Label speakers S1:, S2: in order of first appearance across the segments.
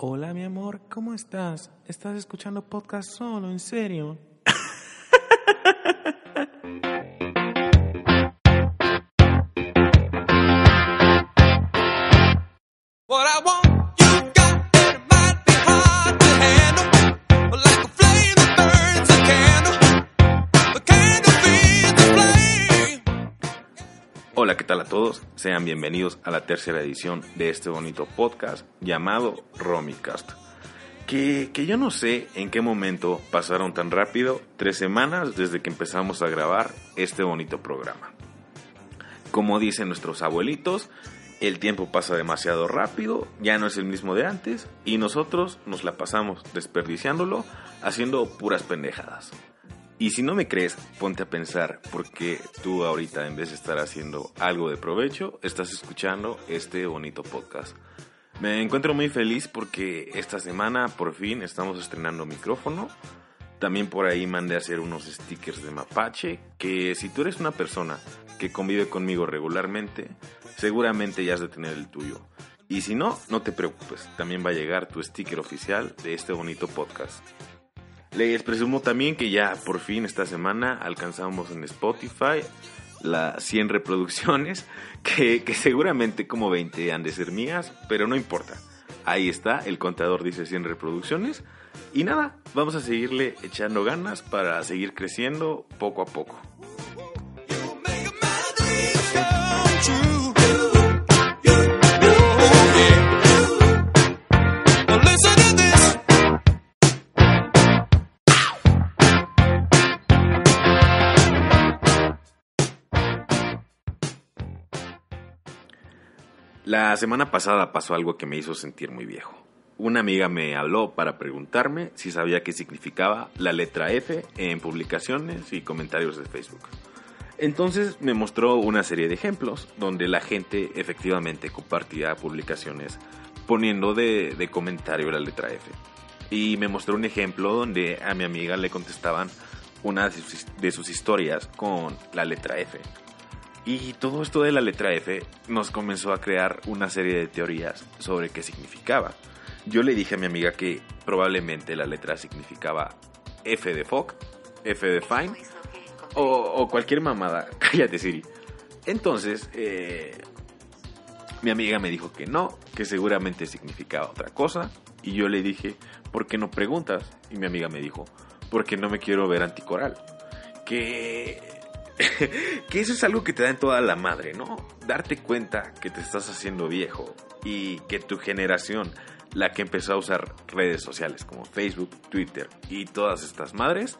S1: Hola, mi amor, ¿cómo estás? ¿Estás escuchando podcast solo, en serio? Hola, ¿qué tal a todos? Sean bienvenidos a la tercera edición de este bonito podcast llamado Romicast. Que, que yo no sé en qué momento pasaron tan rápido tres semanas desde que empezamos a grabar este bonito programa. Como dicen nuestros abuelitos, el tiempo pasa demasiado rápido, ya no es el mismo de antes y nosotros nos la pasamos desperdiciándolo haciendo puras pendejadas. Y si no me crees, ponte a pensar porque tú ahorita en vez de estar haciendo algo de provecho, estás escuchando este bonito podcast. Me encuentro muy feliz porque esta semana por fin estamos estrenando micrófono. También por ahí mandé a hacer unos stickers de mapache que si tú eres una persona que convive conmigo regularmente, seguramente ya has de tener el tuyo. Y si no, no te preocupes, también va a llegar tu sticker oficial de este bonito podcast. Les presumo también que ya por fin esta semana alcanzamos en Spotify las 100 reproducciones, que, que seguramente como 20 han de ser mías, pero no importa. Ahí está, el contador dice 100 reproducciones. Y nada, vamos a seguirle echando ganas para seguir creciendo poco a poco. La semana pasada pasó algo que me hizo sentir muy viejo. Una amiga me habló para preguntarme si sabía qué significaba la letra F en publicaciones y comentarios de Facebook. Entonces me mostró una serie de ejemplos donde la gente efectivamente compartía publicaciones poniendo de, comentario la letra F. Y me mostró un ejemplo donde a mi amiga le contestaban una de sus historias con la letra F. Y todo esto de la letra F nos comenzó a crear una serie de teorías sobre qué significaba. Yo le dije a mi amiga que probablemente la letra significaba F de Fock, F de Fine o, cualquier mamada. Cállate, Siri. Entonces, eh, mi amiga me dijo que no, que seguramente significaba otra cosa. Y yo le dije, ¿por qué no preguntas? Y mi amiga me dijo, porque no me quiero ver anticoral. Que que eso es algo que te da en toda la madre, ¿no? Darte cuenta que te estás haciendo viejo y que tu generación, la que empezó a usar redes sociales como Facebook, Twitter y todas estas madres,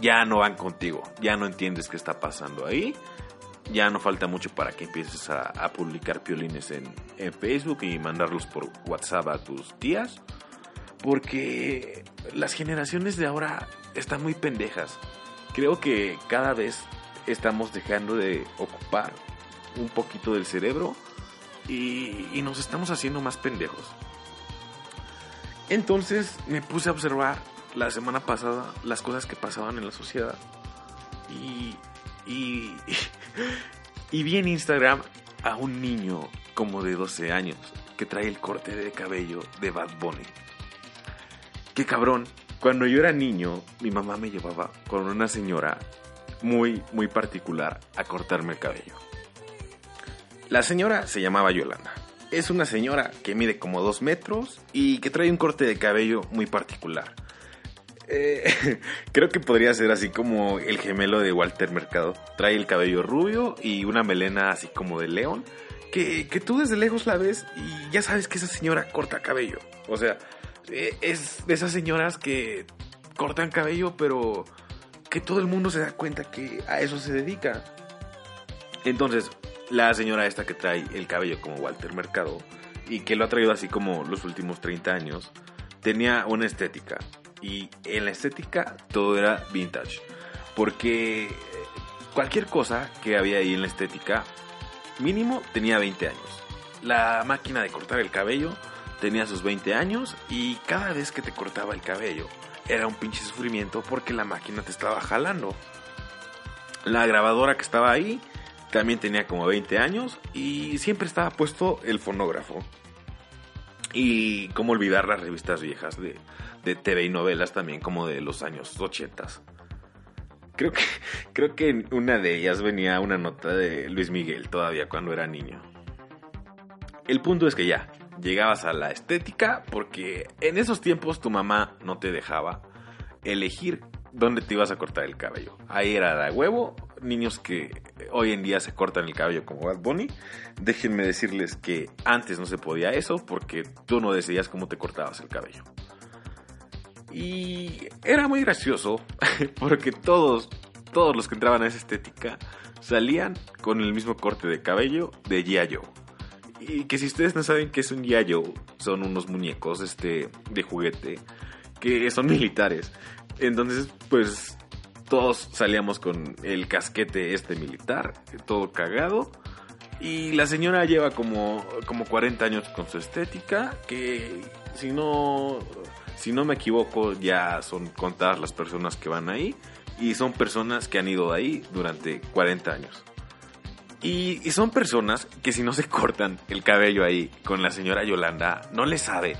S1: ya no van contigo, ya no entiendes qué está pasando ahí, ya no falta mucho para que empieces a, publicar piolines en, en Facebook y mandarlos por WhatsApp a tus tías, porque las generaciones de ahora están muy pendejas. Creo que cada vez estamos dejando de ocupar un poquito del cerebro y, nos estamos haciendo más pendejos. Entonces me puse a observar la semana pasada las cosas que pasaban en la sociedad y, y, y vi en Instagram a un niño como de 12 años que trae el corte de cabello de Bad Bunny. Qué cabrón. Cuando yo era niño, mi mamá me llevaba con una señora muy, muy particular a cortarme el cabello. La señora se llamaba Yolanda. Es una señora que mide como dos metros y que trae un corte de cabello muy particular. Eh, creo que podría ser así como el gemelo de Walter Mercado. Trae el cabello rubio y una melena así como de león. Que, que tú desde lejos la ves y ya sabes que esa señora corta cabello. O sea, eh, es de esas señoras que cortan cabello, pero que todo el mundo se da cuenta que a eso se dedica. Entonces, la señora esta que trae el cabello como Walter Mercado y que lo ha traído así como los últimos 30 años, tenía una estética. Y en la estética todo era vintage. Porque cualquier cosa que había ahí en la estética, mínimo tenía 20 años. La máquina de cortar el cabello tenía sus 20 años y cada vez que te cortaba el cabello era un pinche sufrimiento porque la máquina te estaba jalando. La grabadora que estaba ahí también tenía como 20 años y siempre estaba puesto el fonógrafo. Y cómo olvidar las revistas viejas de, de TV y novelas también como de los años 80. Creo que, creo que en una de ellas venía una nota de Luis Miguel todavía cuando era niño. El punto es que ya, llegabas a la estética porque en esos tiempos tu mamá no te dejaba elegir dónde te ibas a cortar el cabello. Ahí era de huevo, niños que hoy en día se cortan el cabello como Bad Bunny. Déjenme decirles que antes no se podía eso porque tú no decidías cómo te cortabas el cabello. Y era muy gracioso porque todos, todos los que entraban a esa estética salían con el mismo corte de cabello de Yayo. Y que si ustedes no saben qué es un Yayo, son unos muñecos este, de juguete que son militares. Entonces, pues todos salíamos con el casquete este militar, todo cagado. Y la señora lleva como, como 40 años con su estética, que si no, si no me equivoco ya son contadas las personas que van ahí. Y son personas que han ido ahí durante 40 años. Y, son personas que si no se cortan el cabello ahí con la señora Yolanda, no le sabe.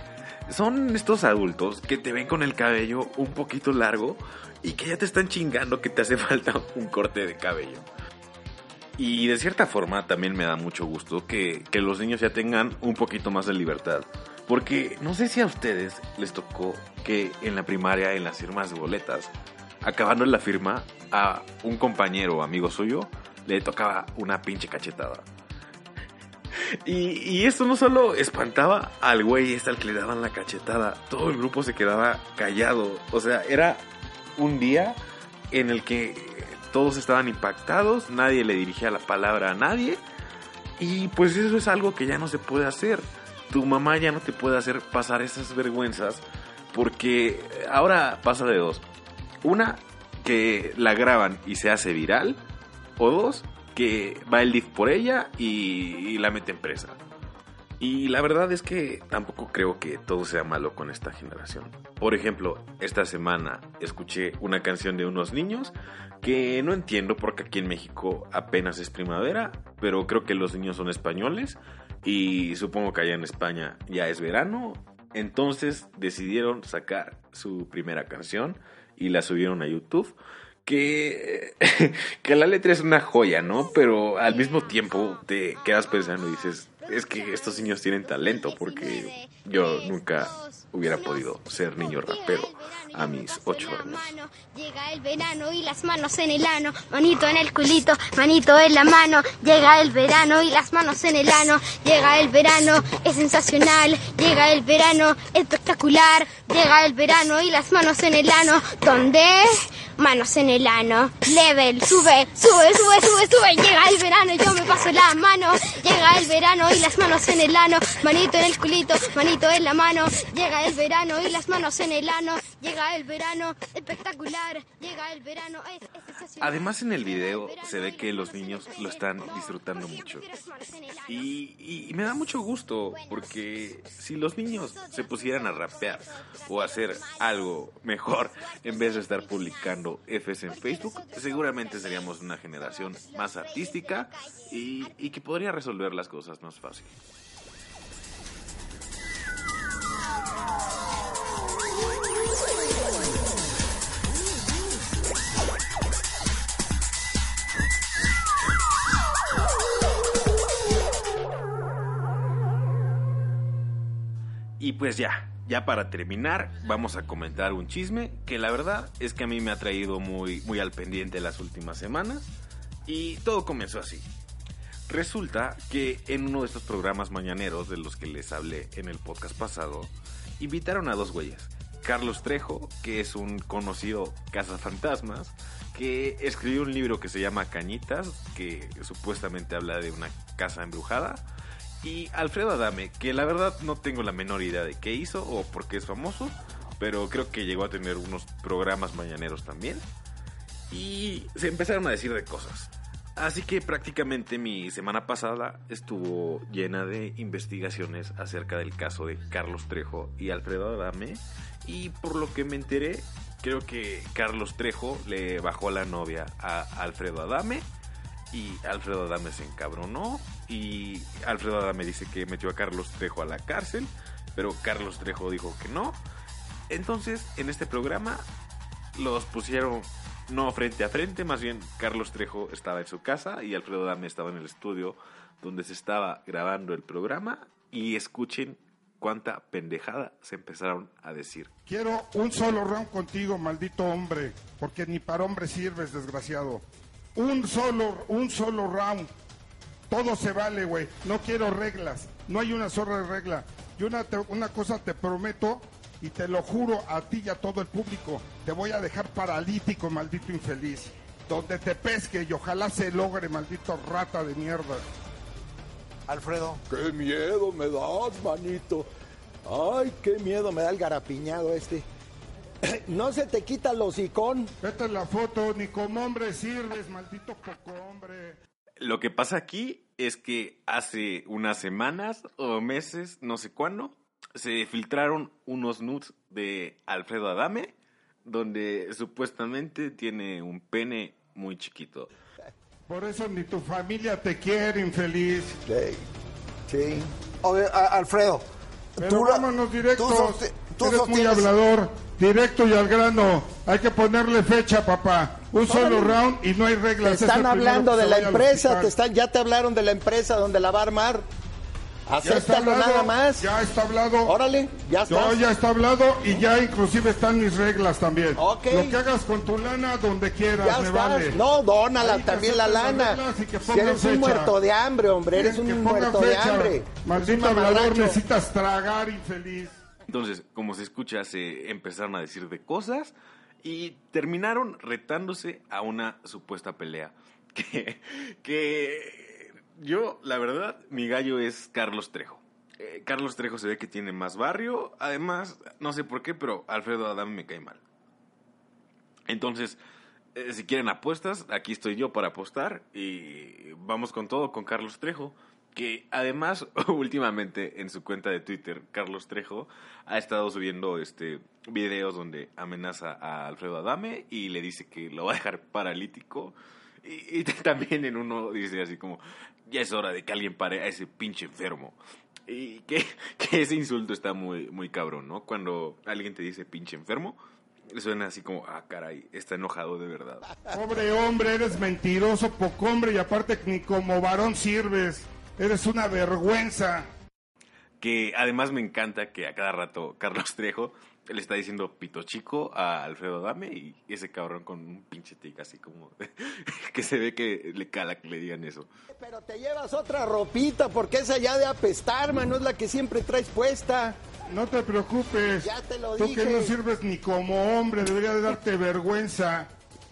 S1: Son estos adultos que te ven con el cabello un poquito largo y que ya te están chingando que te hace falta un corte de cabello. Y de cierta forma también me da mucho gusto que, que los niños ya tengan un poquito más de libertad. Porque no sé si a ustedes les tocó que en la primaria, en las firmas de boletas, acabando la firma, a un compañero o amigo suyo le tocaba una pinche cachetada. Y, y esto no solo espantaba al güey este al que le daban la cachetada, todo el grupo se quedaba callado. O sea, era un día en el que todos estaban impactados, nadie le dirigía la palabra a nadie. Y pues eso es algo que ya no se puede hacer. Tu mamá ya no te puede hacer pasar esas vergüenzas porque ahora pasa de dos. Una, que la graban y se hace viral. O dos, que va el DIF por ella y, la meten presa. Y la verdad es que tampoco creo que todo sea malo con esta generación. Por ejemplo, esta semana escuché una canción de unos niños que no entiendo porque aquí en México apenas es primavera, pero creo que los niños son españoles y supongo que allá en España ya es verano. Entonces decidieron sacar su primera canción y la subieron a YouTube. Que, que la letra es una joya, ¿no? Pero al mismo tiempo te quedas pensando y dices, es que estos niños tienen talento porque yo nunca hubiera podido ser niño rapero a mis ocho años.
S2: Llega el verano y las manos en el ano, manito en el culito, manito en la mano. Llega el verano y las manos en el ano. Llega el verano, es sensacional. Llega el verano, espectacular. Llega el verano y las manos en el ano. ¿Dónde? Manos en el ano. Level, sube, sube, sube, sube, sube. Llega el verano yo me paso la mano. Llega el verano y las manos en el ano. Manito en el culito, manito en la mano. Llega el verano y las manos en el ano. Llega el verano, espectacular. Llega el verano, es, es.
S1: Además en el video se ve que los niños lo están disfrutando mucho. Y, y- y me da mucho gusto porque si los niños se pusieran a rapear o a hacer algo mejor en vez de estar publicando Fs en Facebook, seguramente seríamos una generación más artística y, y que podría resolver las cosas más fácil. Y pues ya, ya para terminar, vamos a comentar un chisme que la verdad es que a mí me ha traído muy, muy al pendiente las últimas semanas. Y todo comenzó así. Resulta que en uno de estos programas mañaneros de los que les hablé en el podcast pasado, invitaron a dos güeyes. Carlos Trejo, que es un conocido cazafantasmas, que escribió un libro que se llama Cañitas, que supuestamente habla de una casa embrujada. Y Alfredo Adame, que la verdad no tengo la menor idea de qué hizo o por qué es famoso, pero creo que llegó a tener unos programas mañaneros también. Y se empezaron a decir de cosas. Así que prácticamente mi semana pasada estuvo llena de investigaciones acerca del caso de Carlos Trejo y Alfredo Adame. Y por lo que me enteré, creo que Carlos Trejo le bajó la novia a Alfredo Adame. Y Alfredo Adame se encabronó. Y Alfredo Adame dice que metió a Carlos Trejo a la cárcel. Pero Carlos Trejo dijo que no. Entonces, en este programa los pusieron no frente a frente, más bien Carlos Trejo estaba en su casa y Alfredo Dame estaba en el estudio donde se estaba grabando el programa y escuchen cuánta pendejada se empezaron a decir.
S3: Quiero un solo round contigo, maldito hombre, porque ni para hombre sirves, desgraciado. Un solo, un solo round. Todo se vale, güey. No quiero reglas. No hay una sola regla. Y una, te- una cosa te prometo y te lo juro a ti y a todo el público. Te voy a dejar paralítico, maldito infeliz. Donde te pesque y ojalá se logre, maldito rata de mierda.
S4: Alfredo,
S5: ¡Qué miedo me das, manito! ¡Ay, qué miedo me da el garapiñado este! No se te quita el hocicón.
S3: Vete en la foto, ni como hombre sirves, maldito poco hombre.
S1: Lo que pasa aquí es que hace unas semanas o meses, no sé cuándo, se filtraron unos nudes de Alfredo Adame, donde supuestamente tiene un pene muy chiquito.
S3: Por eso ni tu familia te quiere, infeliz.
S5: Sí. Sí.
S4: Oye, a- Alfredo,
S3: Pero
S4: tú-
S3: vámonos directos.
S4: tú tú
S3: Eres muy hablador. Directo y al grano. Hay que ponerle fecha, papá. Un solo round y no hay
S5: Te
S3: reglas. Es
S5: están hablando de la empresa, te están, ya te hablaron de la empresa donde la va a armar. Acéptalo
S3: hablado,
S5: nada más.
S3: Ya está hablado.
S5: Órale, ya está.
S3: No, ya está hablado y ya inclusive están mis reglas también.
S5: Ok.
S3: Lo que hagas con tu lana donde quieras,
S5: Ya
S3: me
S5: estás.
S3: vale.
S5: No, dónala también la lana. Si eres un
S3: fecha.
S5: muerto de hambre, hombre, eres un muerto de
S3: fecha.
S5: hambre. Eres
S3: Maldito
S5: un
S3: hablador, necesitas tragar, infeliz.
S1: Entonces, como se escucha, se empezaron a decir de cosas y terminaron retándose a una supuesta pelea. Que, que yo, la verdad, mi gallo es Carlos Trejo. Eh, Carlos Trejo se ve que tiene más barrio. Además, no sé por qué, pero Alfredo Adame me cae mal. Entonces, eh, si quieren apuestas, aquí estoy yo para apostar y vamos con todo con Carlos Trejo, que además últimamente en su cuenta de Twitter, Carlos Trejo ha estado subiendo este videos donde amenaza a Alfredo Adame y le dice que lo va a dejar paralítico. Y, también en uno dice así como, ya es hora de que alguien pare a ese pinche enfermo. Y que, que ese insulto está muy, muy cabrón, ¿no? Cuando alguien te dice pinche enfermo, suena así como, ah, caray, está enojado de verdad.
S3: Pobre hombre, eres mentiroso, poco hombre y aparte ni como varón sirves. Eres una vergüenza.
S1: Que además me encanta que a cada rato Carlos Trejo le está diciendo pito chico a Alfredo Dame y ese cabrón con un pinche tic así como que se ve que le cala que le digan eso.
S5: Pero te llevas otra ropita porque esa ya de apestar, man, no es la que siempre traes puesta.
S3: No te preocupes.
S5: Ya te lo
S3: Tú
S5: dije.
S3: que no sirves ni como hombre, debería de darte vergüenza.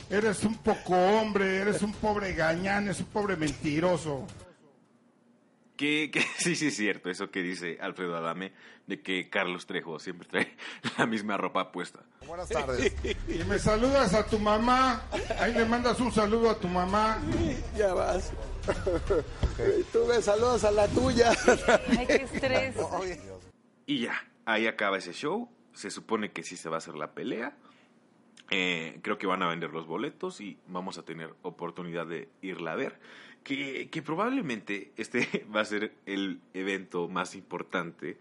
S3: Eres un poco hombre, eres un pobre gañán, eres un pobre mentiroso.
S1: Que, que sí, sí es cierto eso que dice Alfredo Adame de que Carlos Trejo siempre trae la misma ropa puesta.
S4: buenas tardes.
S3: Y me saludas a tu mamá. Ahí le mandas un saludo a tu mamá.
S5: Ya vas. Y Tú me saludas a la tuya.
S6: Ay, qué estrés.
S1: Y ya, ahí acaba ese show. Se supone que sí se va a hacer la pelea. Eh, creo que van a vender los boletos y vamos a tener oportunidad de irla a ver. Que, probablemente este va a ser el evento más importante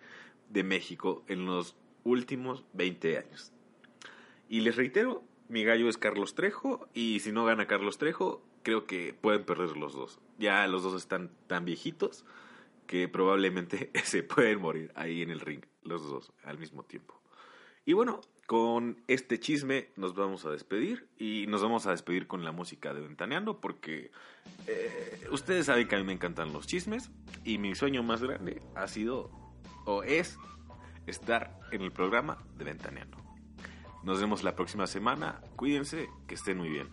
S1: de México en los últimos 20 años. Y les reitero, mi gallo es Carlos Trejo y si no gana Carlos Trejo, creo que pueden perder los dos. Ya los dos están tan viejitos que probablemente se pueden morir ahí en el ring, los dos al mismo tiempo. Y bueno, con este chisme nos vamos a despedir y nos vamos a despedir con la música de Ventaneando porque eh, ustedes saben que a mí me encantan los chismes y mi sueño más grande ha sido o es estar en el programa de Ventaneando. Nos vemos la próxima semana, cuídense, que estén muy bien.